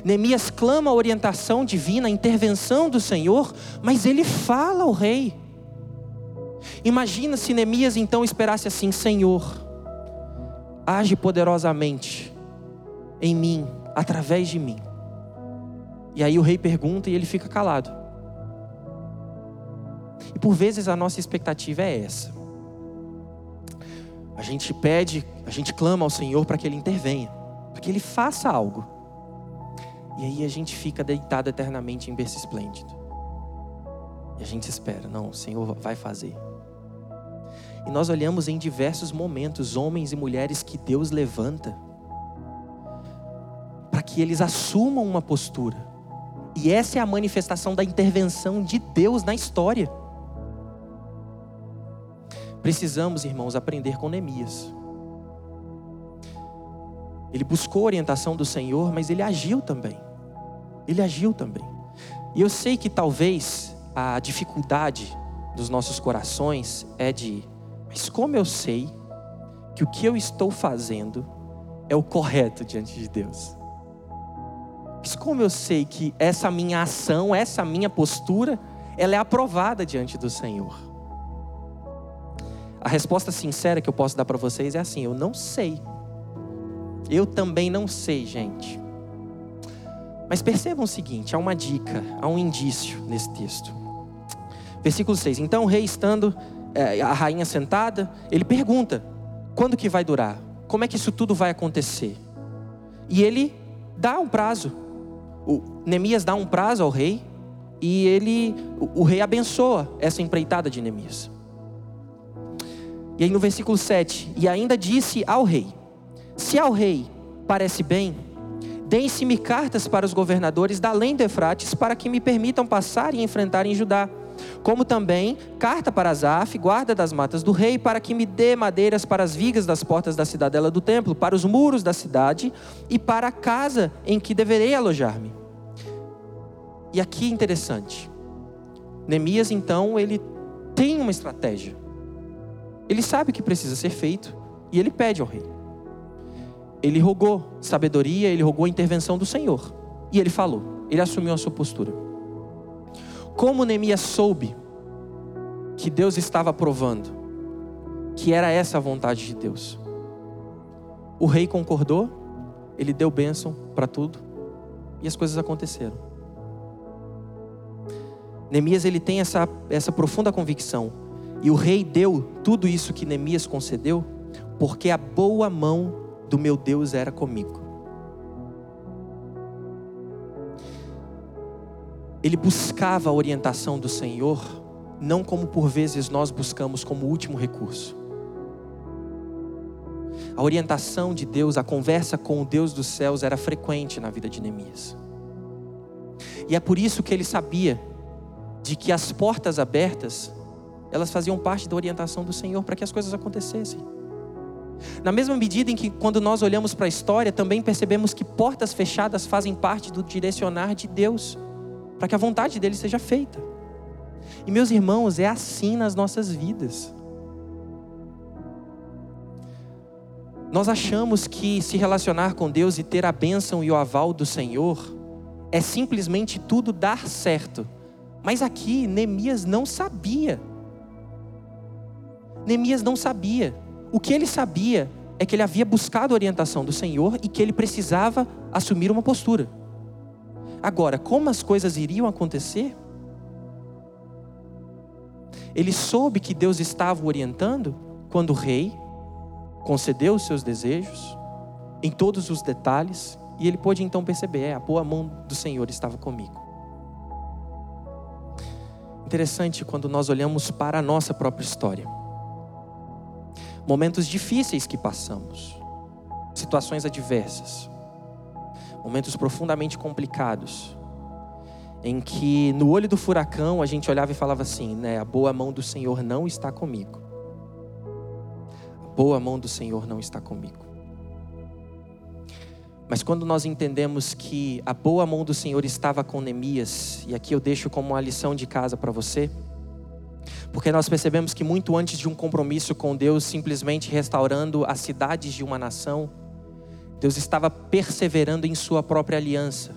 Neemias clama a orientação divina, a intervenção do Senhor, mas ele fala ao rei. Imagina se Neemias então esperasse assim: Senhor, age poderosamente em mim, através de mim. E aí o rei pergunta e ele fica calado. E por vezes a nossa expectativa é essa. A gente pede, a gente clama ao Senhor para que Ele intervenha, para que Ele faça algo. E aí a gente fica deitado eternamente em berço esplêndido. E a gente espera, não, o Senhor vai fazer. E nós olhamos em diversos momentos homens e mulheres que Deus levanta para que eles assumam uma postura. E essa é a manifestação da intervenção de Deus na história. Precisamos, irmãos, aprender com Neemias. Ele buscou a orientação do Senhor, mas ele agiu também. Ele agiu também. E eu sei que talvez a dificuldade dos nossos corações é de, mas como eu sei que o que eu estou fazendo é o correto diante de Deus? Mas como eu sei que essa minha ação, essa minha postura, ela é aprovada diante do Senhor? A resposta sincera que eu posso dar para vocês é assim: eu não sei. Eu também não sei, gente. Mas percebam o seguinte: há uma dica, há um indício nesse texto. Versículo 6: Então o rei estando, a rainha sentada, ele pergunta: quando que vai durar? Como é que isso tudo vai acontecer? E ele dá um prazo. O Neemias dá um prazo ao rei e ele, o, o rei abençoa essa empreitada de Neemias. E aí no versículo 7, e ainda disse ao rei: Se ao rei parece bem, deem-se-me cartas para os governadores da além do Efrates, para que me permitam passar e enfrentar em Judá. Como também carta para Azaf, guarda das matas do rei, para que me dê madeiras para as vigas das portas da cidadela do templo, para os muros da cidade e para a casa em que deverei alojar-me. E aqui interessante. Neemias então ele tem uma estratégia. Ele sabe o que precisa ser feito e ele pede ao rei. Ele rogou sabedoria, ele rogou a intervenção do Senhor. E ele falou, ele assumiu a sua postura. Como Neemias soube que Deus estava provando que era essa a vontade de Deus? O rei concordou, ele deu bênção para tudo e as coisas aconteceram. Neemias ele tem essa, essa profunda convicção e o rei deu tudo isso que Neemias concedeu, porque a boa mão do meu Deus era comigo. Ele buscava a orientação do Senhor, não como por vezes nós buscamos como último recurso. A orientação de Deus, a conversa com o Deus dos céus era frequente na vida de Neemias. E é por isso que ele sabia de que as portas abertas elas faziam parte da orientação do Senhor para que as coisas acontecessem. Na mesma medida em que, quando nós olhamos para a história, também percebemos que portas fechadas fazem parte do direcionar de Deus, para que a vontade dele seja feita. E, meus irmãos, é assim nas nossas vidas. Nós achamos que se relacionar com Deus e ter a bênção e o aval do Senhor é simplesmente tudo dar certo. Mas aqui, Neemias não sabia Neemias não sabia. O que ele sabia é que ele havia buscado a orientação do Senhor e que ele precisava assumir uma postura. Agora, como as coisas iriam acontecer? Ele soube que Deus estava o orientando quando o rei concedeu os seus desejos, em todos os detalhes, e ele pôde então perceber: é, a boa mão do Senhor estava comigo. Interessante quando nós olhamos para a nossa própria história momentos difíceis que passamos, situações adversas, momentos profundamente complicados, em que no olho do furacão a gente olhava e falava assim, né, a boa mão do Senhor não está comigo. A boa mão do Senhor não está comigo. Mas quando nós entendemos que a boa mão do Senhor estava com Neemias, e aqui eu deixo como uma lição de casa para você, Porque nós percebemos que muito antes de um compromisso com Deus, simplesmente restaurando as cidades de uma nação, Deus estava perseverando em Sua própria aliança,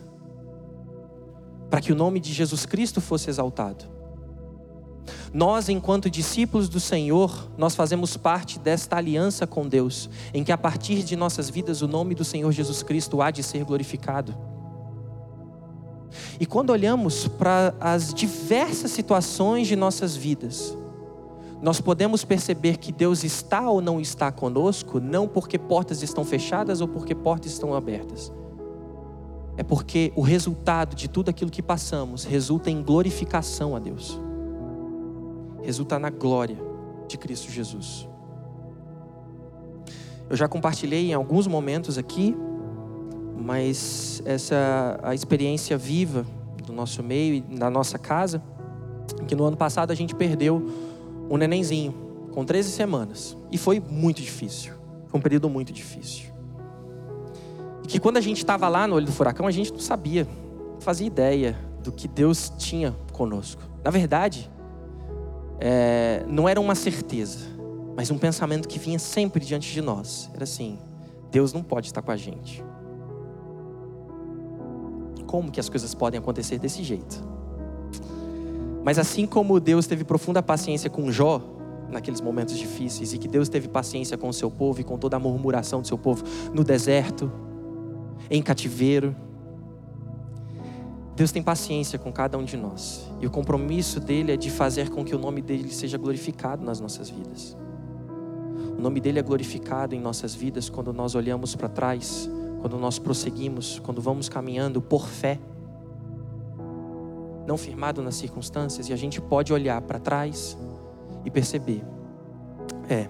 para que o nome de Jesus Cristo fosse exaltado. Nós, enquanto discípulos do Senhor, nós fazemos parte desta aliança com Deus, em que a partir de nossas vidas o nome do Senhor Jesus Cristo há de ser glorificado. E quando olhamos para as diversas situações de nossas vidas, nós podemos perceber que Deus está ou não está conosco, não porque portas estão fechadas ou porque portas estão abertas. É porque o resultado de tudo aquilo que passamos resulta em glorificação a Deus. Resulta na glória de Cristo Jesus. Eu já compartilhei em alguns momentos aqui mas essa a experiência viva do nosso meio e da nossa casa, que no ano passado a gente perdeu um nenenzinho com 13 semanas e foi muito difícil. Foi um período muito difícil. E que quando a gente estava lá no olho do furacão, a gente não sabia, não fazia ideia do que Deus tinha conosco. Na verdade, é, não era uma certeza, mas um pensamento que vinha sempre diante de nós. Era assim: Deus não pode estar com a gente como que as coisas podem acontecer desse jeito. Mas assim como Deus teve profunda paciência com Jó, naqueles momentos difíceis, e que Deus teve paciência com o seu povo e com toda a murmuração do seu povo no deserto, em cativeiro, Deus tem paciência com cada um de nós. E o compromisso dele é de fazer com que o nome dele seja glorificado nas nossas vidas. O nome dele é glorificado em nossas vidas quando nós olhamos para trás quando nós prosseguimos, quando vamos caminhando por fé, não firmado nas circunstâncias, e a gente pode olhar para trás e perceber: é,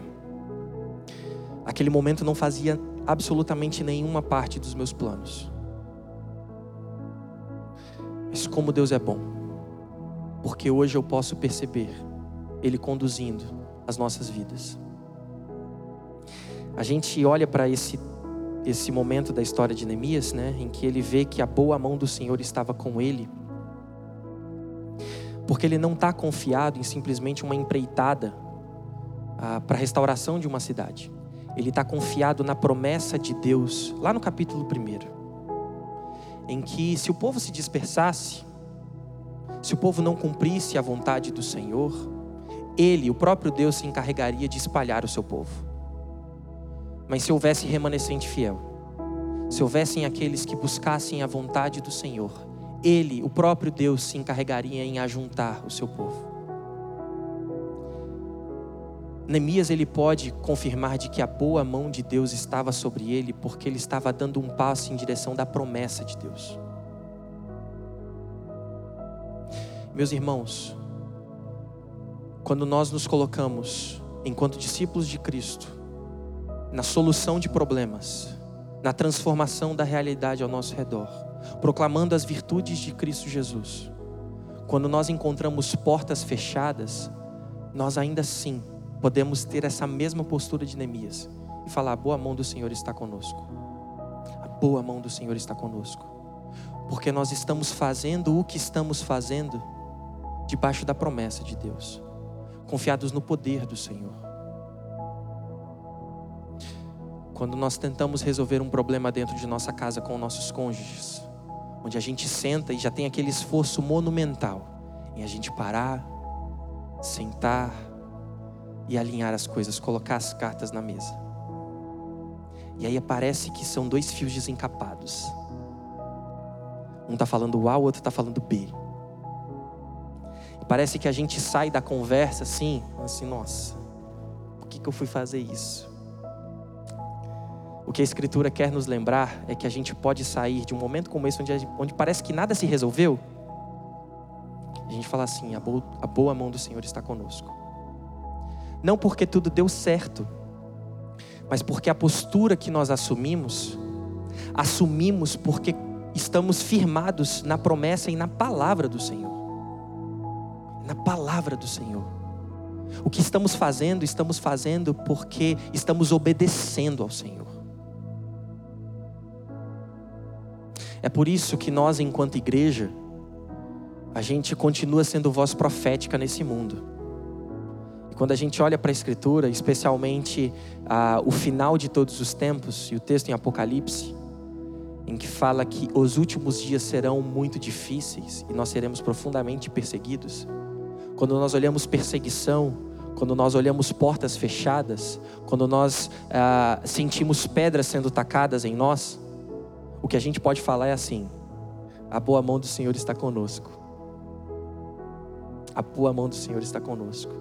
aquele momento não fazia absolutamente nenhuma parte dos meus planos. Mas como Deus é bom, porque hoje eu posso perceber Ele conduzindo as nossas vidas. A gente olha para esse esse momento da história de Neemias, né, em que ele vê que a boa mão do Senhor estava com ele, porque ele não está confiado em simplesmente uma empreitada ah, para a restauração de uma cidade. Ele está confiado na promessa de Deus, lá no capítulo 1, em que se o povo se dispersasse, se o povo não cumprisse a vontade do Senhor, ele, o próprio Deus, se encarregaria de espalhar o seu povo. Mas se houvesse remanescente fiel, se houvessem aqueles que buscassem a vontade do Senhor, Ele, o próprio Deus, se encarregaria em ajuntar o seu povo. Neemias ele pode confirmar de que a boa mão de Deus estava sobre ele, porque ele estava dando um passo em direção da promessa de Deus. Meus irmãos, quando nós nos colocamos enquanto discípulos de Cristo, na solução de problemas, na transformação da realidade ao nosso redor, proclamando as virtudes de Cristo Jesus. Quando nós encontramos portas fechadas, nós ainda assim podemos ter essa mesma postura de Neemias e falar: a boa mão do Senhor está conosco. A boa mão do Senhor está conosco. Porque nós estamos fazendo o que estamos fazendo debaixo da promessa de Deus, confiados no poder do Senhor. Quando nós tentamos resolver um problema dentro de nossa casa com nossos cônjuges, onde a gente senta e já tem aquele esforço monumental em a gente parar, sentar e alinhar as coisas, colocar as cartas na mesa. E aí parece que são dois fios desencapados. Um está falando A, o outro está falando B. Parece que a gente sai da conversa assim, assim, nossa, por que, que eu fui fazer isso? O que a Escritura quer nos lembrar é que a gente pode sair de um momento como esse, onde, onde parece que nada se resolveu. A gente fala assim: a boa, a boa mão do Senhor está conosco. Não porque tudo deu certo, mas porque a postura que nós assumimos, assumimos porque estamos firmados na promessa e na palavra do Senhor. Na palavra do Senhor. O que estamos fazendo, estamos fazendo porque estamos obedecendo ao Senhor. É por isso que nós, enquanto igreja, a gente continua sendo voz profética nesse mundo. E quando a gente olha para a Escritura, especialmente ah, o final de todos os tempos, e o texto em Apocalipse, em que fala que os últimos dias serão muito difíceis e nós seremos profundamente perseguidos. Quando nós olhamos perseguição, quando nós olhamos portas fechadas, quando nós ah, sentimos pedras sendo tacadas em nós, o que a gente pode falar é assim: a boa mão do Senhor está conosco. A boa mão do Senhor está conosco.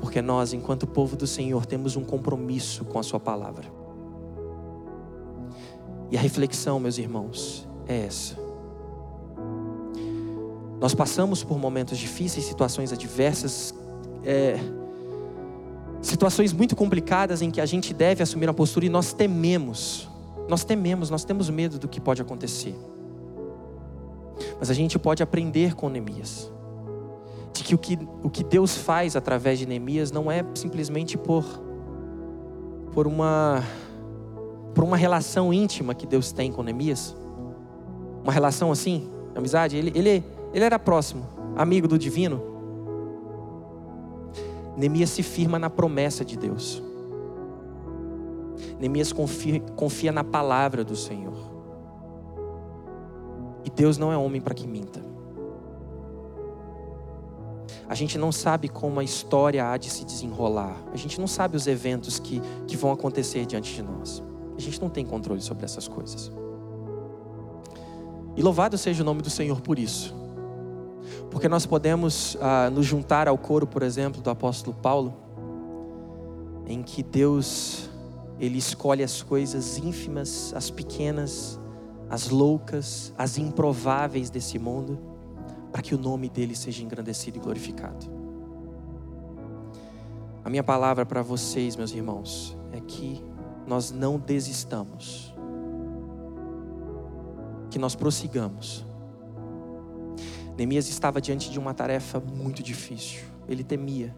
Porque nós, enquanto povo do Senhor, temos um compromisso com a Sua palavra. E a reflexão, meus irmãos, é essa. Nós passamos por momentos difíceis, situações adversas, é, situações muito complicadas em que a gente deve assumir uma postura e nós tememos, nós tememos, nós temos medo do que pode acontecer. Mas a gente pode aprender com Neemias, de que o que, o que Deus faz através de Neemias não é simplesmente por, por, uma, por uma relação íntima que Deus tem com Neemias, uma relação assim, amizade, ele, ele, ele era próximo, amigo do divino, Neemias se firma na promessa de Deus. Neemias confia, confia na palavra do Senhor. E Deus não é homem para que minta. A gente não sabe como a história há de se desenrolar. A gente não sabe os eventos que, que vão acontecer diante de nós. A gente não tem controle sobre essas coisas. E louvado seja o nome do Senhor por isso. Porque nós podemos ah, nos juntar ao coro, por exemplo, do apóstolo Paulo, em que Deus ele escolhe as coisas ínfimas, as pequenas, as loucas, as improváveis desse mundo, para que o nome dele seja engrandecido e glorificado. A minha palavra para vocês, meus irmãos, é que nós não desistamos, que nós prossigamos Neemias estava diante de uma tarefa muito difícil. Ele temia.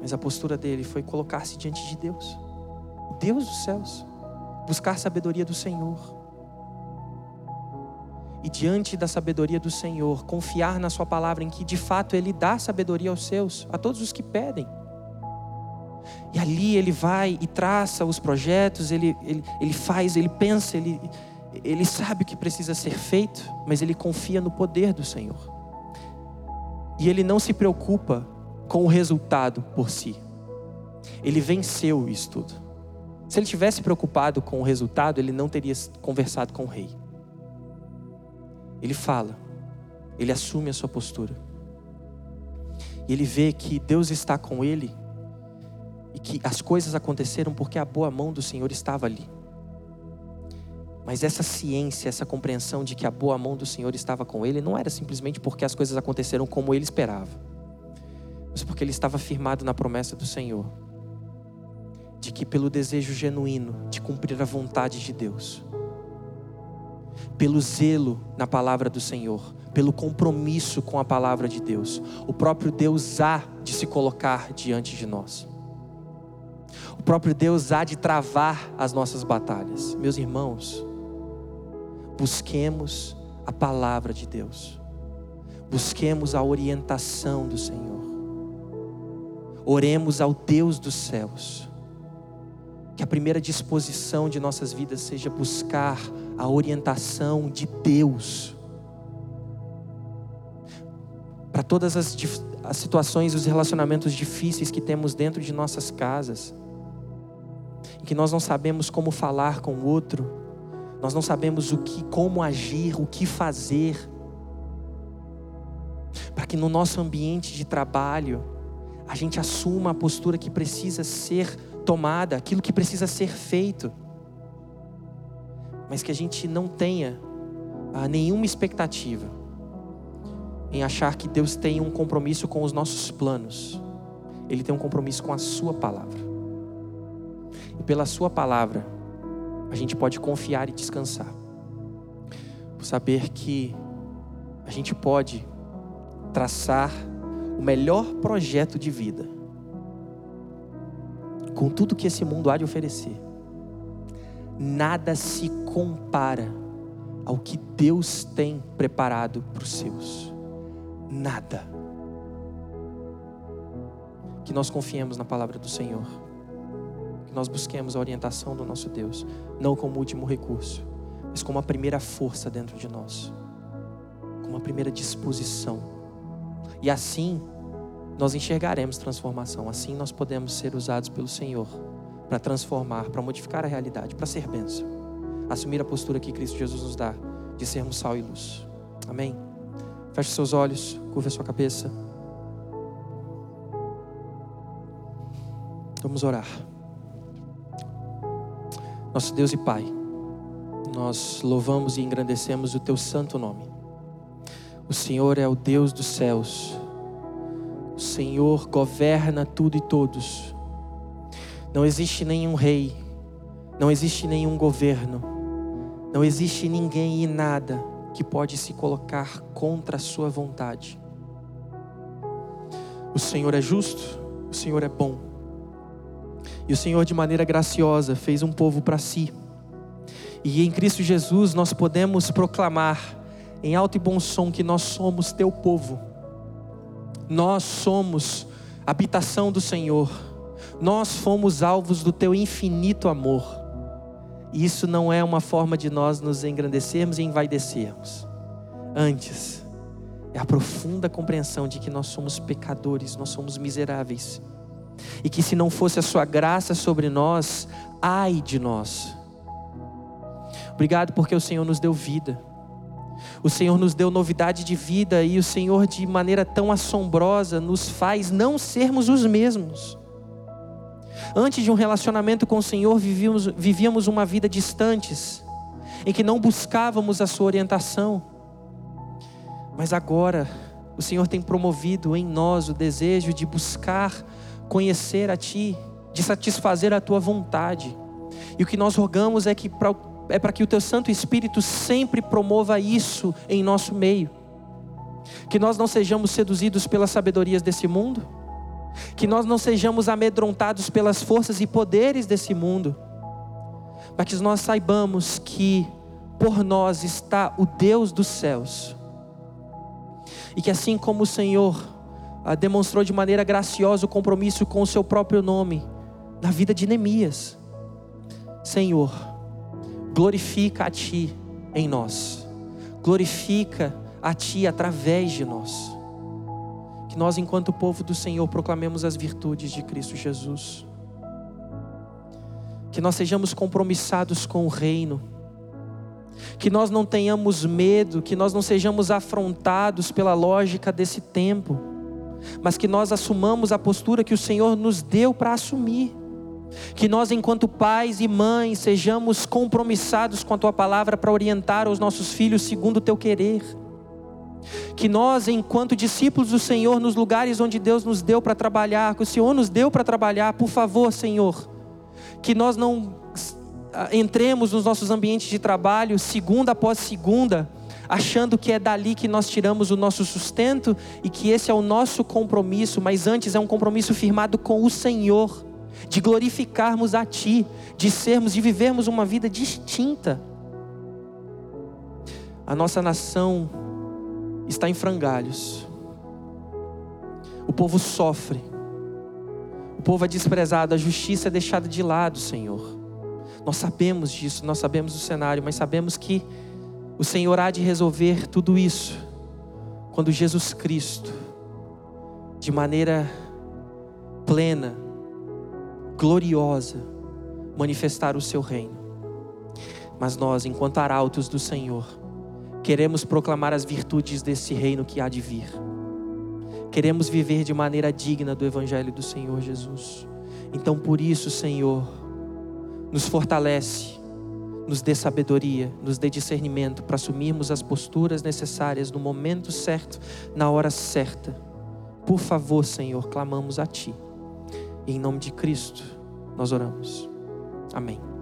Mas a postura dele foi colocar-se diante de Deus, Deus dos céus, buscar sabedoria do Senhor. E diante da sabedoria do Senhor, confiar na Sua palavra, em que de fato Ele dá sabedoria aos seus, a todos os que pedem. E ali ele vai e traça os projetos, ele, ele, ele faz, ele pensa, ele, ele sabe o que precisa ser feito, mas ele confia no poder do Senhor. E ele não se preocupa com o resultado por si. Ele venceu isso tudo. Se ele tivesse preocupado com o resultado, ele não teria conversado com o rei. Ele fala, ele assume a sua postura. E ele vê que Deus está com ele e que as coisas aconteceram porque a boa mão do Senhor estava ali. Mas essa ciência, essa compreensão de que a boa mão do Senhor estava com ele, não era simplesmente porque as coisas aconteceram como ele esperava, mas porque ele estava firmado na promessa do Senhor, de que pelo desejo genuíno de cumprir a vontade de Deus, pelo zelo na palavra do Senhor, pelo compromisso com a palavra de Deus, o próprio Deus há de se colocar diante de nós. O próprio Deus há de travar as nossas batalhas. Meus irmãos, busquemos a palavra de Deus, busquemos a orientação do Senhor, oremos ao Deus dos céus, que a primeira disposição de nossas vidas seja buscar a orientação de Deus. Para todas as, as situações, os relacionamentos difíceis que temos dentro de nossas casas, em que nós não sabemos como falar com o outro, nós não sabemos o que, como agir, o que fazer, para que no nosso ambiente de trabalho a gente assuma a postura que precisa ser tomada, aquilo que precisa ser feito, mas que a gente não tenha ah, nenhuma expectativa em achar que Deus tem um compromisso com os nossos planos, Ele tem um compromisso com a Sua palavra, e pela Sua palavra, a gente pode confiar e descansar. Por saber que a gente pode traçar o melhor projeto de vida com tudo que esse mundo há de oferecer. Nada se compara ao que Deus tem preparado para os seus. Nada. que nós confiemos na palavra do Senhor, que nós busquemos a orientação do nosso Deus, não como último recurso, mas como a primeira força dentro de nós, como a primeira disposição. E assim nós enxergaremos transformação, assim nós podemos ser usados pelo Senhor para transformar, para modificar a realidade, para ser bênção. Assumir a postura que Cristo Jesus nos dá de sermos sal e luz. Amém? Feche seus olhos, curva sua cabeça. Vamos orar. Nosso Deus e Pai, nós louvamos e engrandecemos o Teu santo nome. O Senhor é o Deus dos céus. O Senhor governa tudo e todos. Não existe nenhum rei, não existe nenhum governo, não existe ninguém e nada que pode se colocar contra a Sua vontade. O Senhor é justo, o Senhor é bom. E o Senhor, de maneira graciosa, fez um povo para si. E em Cristo Jesus nós podemos proclamar em alto e bom som que nós somos teu povo. Nós somos habitação do Senhor. Nós fomos alvos do teu infinito amor. E isso não é uma forma de nós nos engrandecermos e envaidecermos. Antes, é a profunda compreensão de que nós somos pecadores, nós somos miseráveis. E que se não fosse a sua graça sobre nós, ai de nós. Obrigado porque o Senhor nos deu vida. O Senhor nos deu novidade de vida e o Senhor, de maneira tão assombrosa, nos faz não sermos os mesmos. Antes de um relacionamento com o Senhor, vivíamos, vivíamos uma vida distantes, em que não buscávamos a Sua orientação. Mas agora, o Senhor tem promovido em nós o desejo de buscar conhecer a Ti, de satisfazer a Tua vontade. E o que nós rogamos é que pra, é para que o Teu Santo Espírito sempre promova isso em nosso meio. Que nós não sejamos seduzidos pelas sabedorias desse mundo, que nós não sejamos amedrontados pelas forças e poderes desse mundo, mas que nós saibamos que por nós está o Deus dos céus, e que assim como o Senhor ah, demonstrou de maneira graciosa o compromisso com o seu próprio nome na vida de Neemias, Senhor, glorifica a Ti em nós, glorifica a Ti através de nós que nós, enquanto povo do Senhor, proclamemos as virtudes de Cristo Jesus. Que nós sejamos compromissados com o reino. Que nós não tenhamos medo, que nós não sejamos afrontados pela lógica desse tempo, mas que nós assumamos a postura que o Senhor nos deu para assumir. Que nós, enquanto pais e mães, sejamos compromissados com a tua palavra para orientar os nossos filhos segundo o teu querer. Que nós, enquanto discípulos do Senhor, nos lugares onde Deus nos deu para trabalhar, que o Senhor nos deu para trabalhar, por favor, Senhor, que nós não ah, entremos nos nossos ambientes de trabalho, segunda após segunda, achando que é dali que nós tiramos o nosso sustento e que esse é o nosso compromisso, mas antes é um compromisso firmado com o Senhor, de glorificarmos a Ti, de sermos, de vivermos uma vida distinta. A nossa nação está em frangalhos. O povo sofre. O povo é desprezado, a justiça é deixada de lado, Senhor. Nós sabemos disso, nós sabemos do cenário, mas sabemos que o Senhor há de resolver tudo isso quando Jesus Cristo, de maneira plena, gloriosa, manifestar o seu reino. Mas nós, enquanto arautos do Senhor, Queremos proclamar as virtudes desse reino que há de vir. Queremos viver de maneira digna do Evangelho do Senhor Jesus. Então, por isso, Senhor, nos fortalece, nos dê sabedoria, nos dê discernimento para assumirmos as posturas necessárias no momento certo, na hora certa. Por favor, Senhor, clamamos a Ti. E em nome de Cristo, nós oramos. Amém.